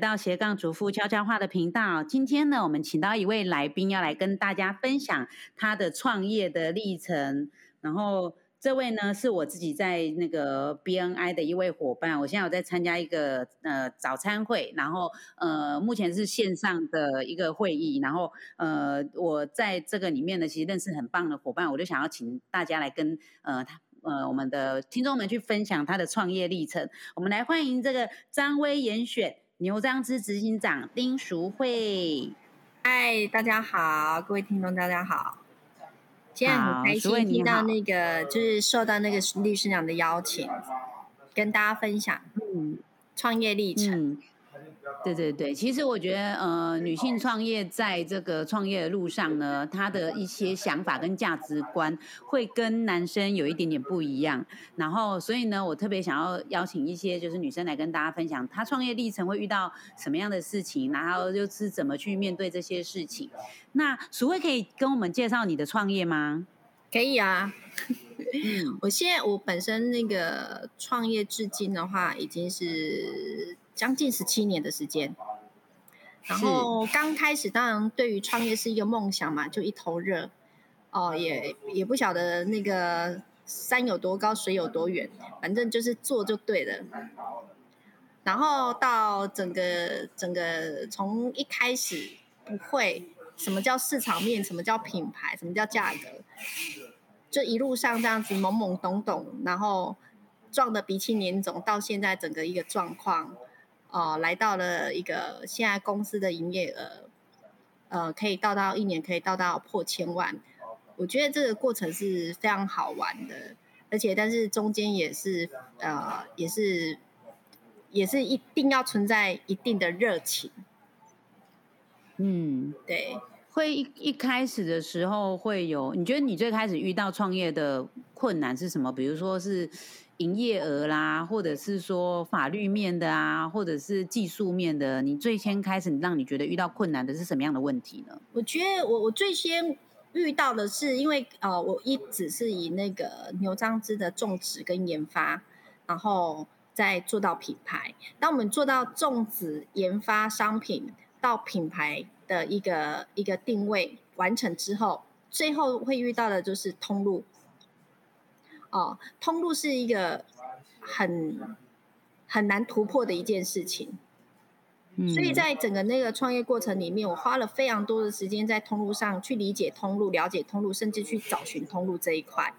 到斜杠主妇悄悄话的频道。今天呢，我们请到一位来宾，要来跟大家分享他的创业的历程。然后，这位呢是我自己在那个 BNI 的一位伙伴。我现在有在参加一个呃早餐会，然后呃目前是线上的一个会议。然后呃我在这个里面呢，其实认识很棒的伙伴，我就想要请大家来跟呃他。呃，我们的听众们去分享他的创业历程。我们来欢迎这个张威严选牛樟芝执行长丁淑慧。嗨，大家好，各位听众大家好。今天很开心听到那个，就是受到那个律师长的邀请，跟大家分享嗯创业历程。对对对，其实我觉得，呃，女性创业在这个创业的路上呢，她的一些想法跟价值观会跟男生有一点点不一样。然后，所以呢，我特别想要邀请一些就是女生来跟大家分享，她创业历程会遇到什么样的事情，然后又是怎么去面对这些事情。那淑慧可以跟我们介绍你的创业吗？可以啊。我现在我本身那个创业至今的话，已经是。将近十七年的时间，然后刚开始当然对于创业是一个梦想嘛，就一头热哦，也也不晓得那个山有多高，水有多远，反正就是做就对了。然后到整个整个从一开始不会什么叫市场面，什么叫品牌，什么叫价格，就一路上这样子懵懵懂懂，然后撞得鼻青脸肿，到现在整个一个状况。哦，来到了一个现在公司的营业额，呃，可以到到一年可以到到破千万。我觉得这个过程是非常好玩的，而且但是中间也是呃，也是也是一定要存在一定的热情。嗯，对，会一一开始的时候会有，你觉得你最开始遇到创业的困难是什么？比如说是。营业额啦，或者是说法律面的啊，或者是技术面的，你最先开始让你觉得遇到困难的是什么样的问题呢？我觉得我我最先遇到的是，因为呃，我一直是以那个牛樟芝的种植跟研发，然后再做到品牌。当我们做到种植、研发商品到品牌的一个一个定位完成之后，最后会遇到的就是通路。哦，通路是一个很很难突破的一件事情，所以在整个那个创业过程里面，我花了非常多的时间在通路上去理解通路、了解通路，甚至去找寻通路这一块。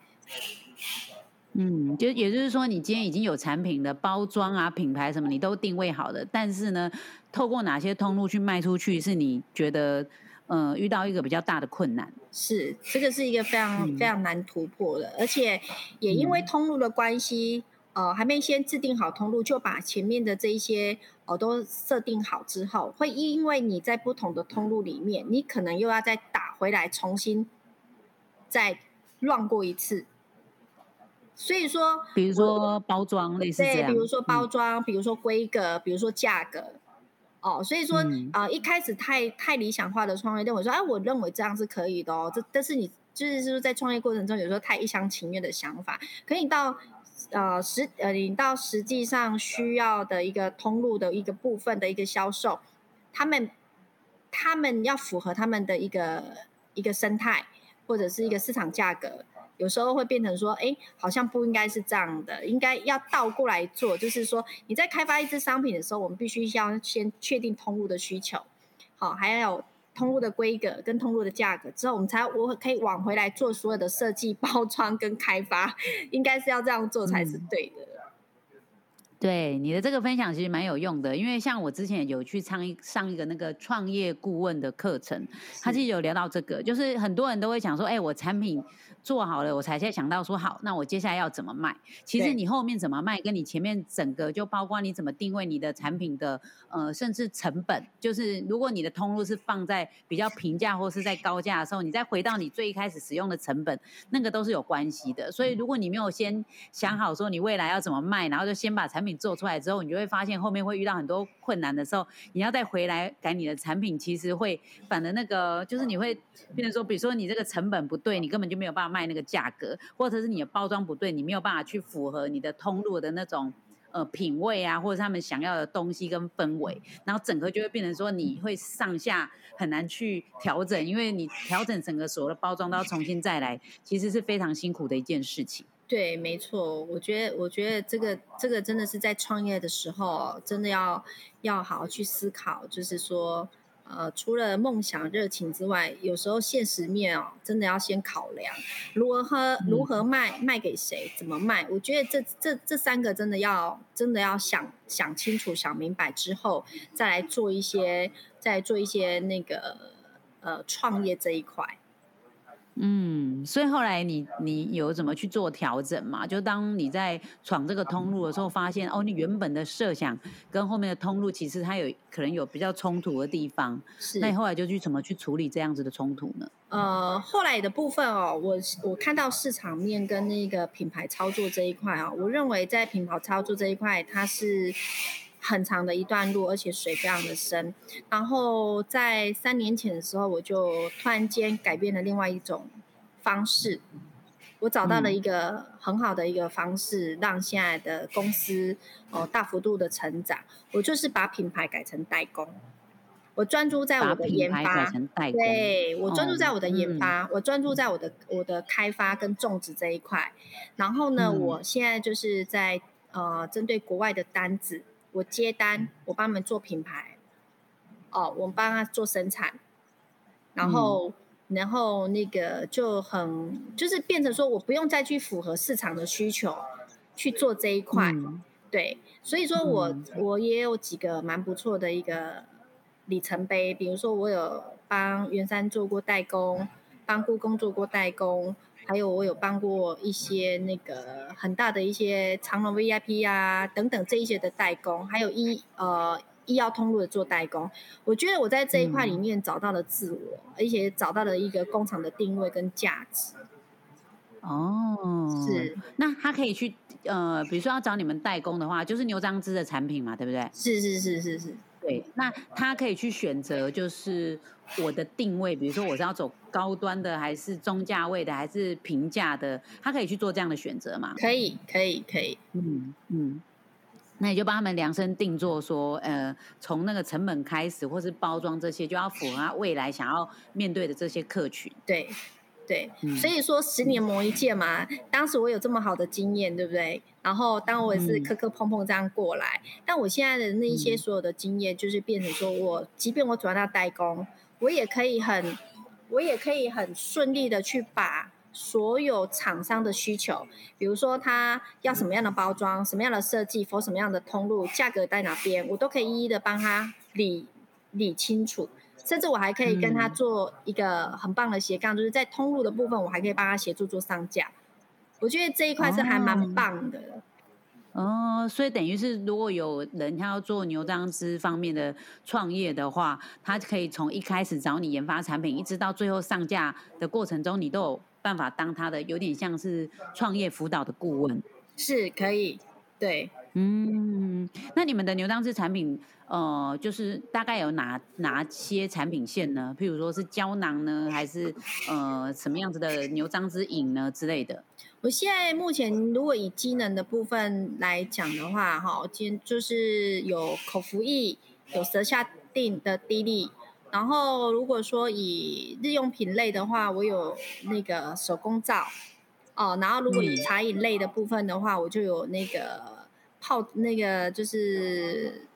嗯，就也就是说，你今天已经有产品的包装啊、品牌什么，你都定位好的，但是呢，透过哪些通路去卖出去，是你觉得？呃，遇到一个比较大的困难，是这个是一个非常非常难突破的，而且也因为通路的关系，呃，还没先制定好通路，就把前面的这一些哦都设定好之后，会因为你在不同的通路里面，你可能又要再打回来，重新再乱过一次。所以说，比如说包装类似这样，比如说包装，比如说规格，比如说价格。哦，所以说啊，一开始太太理想化的创业，认为说，哎，我认为这样是可以的哦。这但是你就是说，在创业过程中，有时候太一厢情愿的想法，可以到呃实呃，你到实际上需要的一个通路的一个部分的一个销售，他们他们要符合他们的一个一个生态或者是一个市场价格。有时候会变成说，哎，好像不应该是这样的，应该要倒过来做。就是说，你在开发一支商品的时候，我们必须要先确定通路的需求，好，还要有通路的规格跟通路的价格，之后我们才我可以往回来做所有的设计、包装跟开发，应该是要这样做才是对的。对你的这个分享其实蛮有用的，因为像我之前有去上一上一个那个创业顾问的课程，他其实有聊到这个，就是很多人都会想说，哎，我产品做好了，我才在想到说，好，那我接下来要怎么卖？其实你后面怎么卖，跟你前面整个就包括你怎么定位你的产品的，呃，甚至成本，就是如果你的通路是放在比较平价或是在高价的时候，你再回到你最一开始使用的成本，那个都是有关系的。所以如果你没有先想好说你未来要怎么卖，然后就先把产品做出来之后，你就会发现后面会遇到很多困难的时候，你要再回来改你的产品，其实会反而那个，就是你会变成说，比如说你这个成本不对，你根本就没有办法卖那个价格，或者是你的包装不对，你没有办法去符合你的通路的那种呃品味啊，或者他们想要的东西跟氛围，然后整个就会变成说你会上下很难去调整，因为你调整整个所有的包装都要重新再来，其实是非常辛苦的一件事情。对，没错，我觉得，我觉得这个这个真的是在创业的时候，真的要要好好去思考，就是说，呃，除了梦想热情之外，有时候现实面哦，真的要先考量如何如何卖卖给谁，怎么卖。我觉得这这这三个真的要真的要想想清楚、想明白之后，再来做一些再做一些那个呃创业这一块。嗯，所以后来你你有怎么去做调整嘛？就当你在闯这个通路的时候，发现哦，你原本的设想跟后面的通路其实它有可能有比较冲突的地方，是。那你后来就去怎么去处理这样子的冲突呢？呃，后来的部分哦，我我看到市场面跟那个品牌操作这一块啊，我认为在品牌操作这一块，它是。很长的一段路，而且水非常的深。然后在三年前的时候，我就突然间改变了另外一种方式。我找到了一个很好的一个方式，让现在的公司哦大幅度的成长。我就是把品牌改成代工，我专注在我的研发。对，我专注在我的研发，我专注在我的我的开发跟种植这一块。然后呢，我现在就是在呃针对国外的单子。我接单，我帮他们做品牌，哦，我帮他做生产，然后，然后那个就很，就是变成说我不用再去符合市场的需求去做这一块，对，所以说我我也有几个蛮不错的一个里程碑，比如说我有帮元山做过代工，帮故宫做过代工。还有我有帮过一些那个很大的一些长隆 VIP 啊等等这一些的代工，还有医呃医药通路的做代工。我觉得我在这一块里面找到了自我，而且找到了一个工厂的定位跟价值。哦，是。那他可以去呃，比如说要找你们代工的话，就是牛樟芝的产品嘛，对不对？是是是是是。对，那他可以去选择，就是我的定位，比如说我是要走高端的，还是中价位的，还是平价的，他可以去做这样的选择嘛？可以，可以，可以。嗯嗯，那你就帮他们量身定做，说呃，从那个成本开始，或是包装这些，就要符合他未来想要面对的这些客群。对。对，所以说十年磨一剑嘛。当时我有这么好的经验，对不对？然后当我也是磕磕碰碰这样过来，但我现在的那一些所有的经验，就是变成说我，即便我转到代工，我也可以很，我也可以很顺利的去把所有厂商的需求，比如说他要什么样的包装、什么样的设计、或什么样的通路、价格在哪边，我都可以一一的帮他理理清楚。甚至我还可以跟他做一个很棒的斜杠，就是在通路的部分，我还可以帮他协助做上架。我觉得这一块是还蛮棒的。哦，所以等于是如果有人他要做牛樟芝方面的创业的话，他可以从一开始找你研发产品，一直到最后上架的过程中，你都有办法当他的有点像是创业辅导的顾问。是可以，对。嗯，那你们的牛樟芝产品，呃，就是大概有哪哪些产品线呢？譬如说是胶囊呢，还是呃什么样子的牛樟芝饮呢之类的？我现在目前如果以机能的部分来讲的话，哈，今就是有口服液，有舌下定的滴粒，然后如果说以日用品类的话，我有那个手工皂，哦，然后如果以茶饮类的部分的话，我就有那个。泡那个就是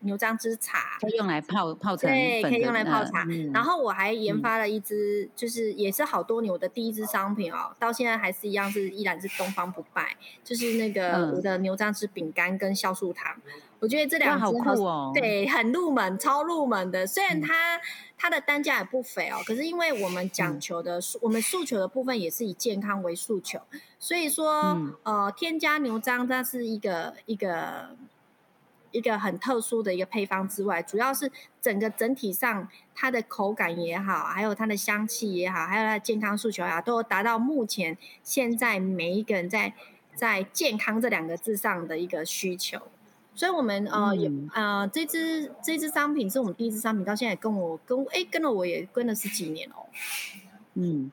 牛樟芝茶，可以用来泡泡茶对，可以用来泡茶。然后我还研发了一支，就是也是好多年我的第一支商品哦，到现在还是一样，是依然是东方不败，就是那个我的牛樟芝饼干跟酵素糖。我觉得这两只好酷哦，对，很入门，超入门的。虽然它它的单价也不菲哦，可是因为我们讲求的，我们诉求的部分也是以健康为诉求，所以说呃，添加牛樟它是一个一个一个很特殊的一个配方之外，主要是整个整体上它的口感也好，还有它的香气也好，还有它的健康诉求也好，都达到目前现在每一个人在在健康这两个字上的一个需求。所以，我们呃有呃这支这支商品是我们第一支商品，到现在跟我跟哎跟了我也跟了十几年哦。嗯，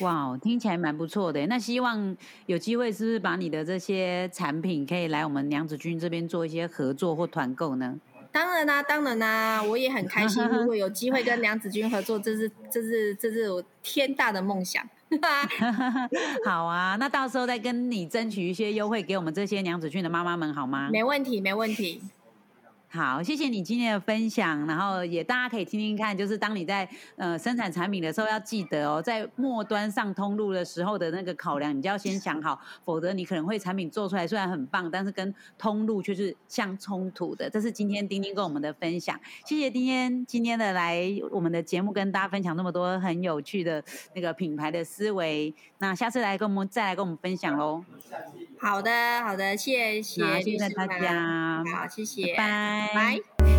哇，听起来蛮不错的。那希望有机会是不是把你的这些产品可以来我们娘子军这边做一些合作或团购呢？当然啦，当然啦，我也很开心。如果有机会跟娘子军合作，这是这是这是我天大的梦想。好啊，那到时候再跟你争取一些优惠给我们这些娘子军的妈妈们，好吗？没问题，没问题。好，谢谢你今天的分享，然后也大家可以听听看，就是当你在呃生产产品的时候，要记得哦，在末端上通路的时候的那个考量，你就要先想好，否则你可能会产品做出来虽然很棒，但是跟通路却是相冲突的。这是今天丁丁跟我们的分享，谢谢丁丁今天的来我们的节目跟大家分享那么多很有趣的那个品牌的思维，那下次来跟我们再来跟我们分享喽。好的，好的，谢谢，谢谢大家，好，谢谢，拜拜。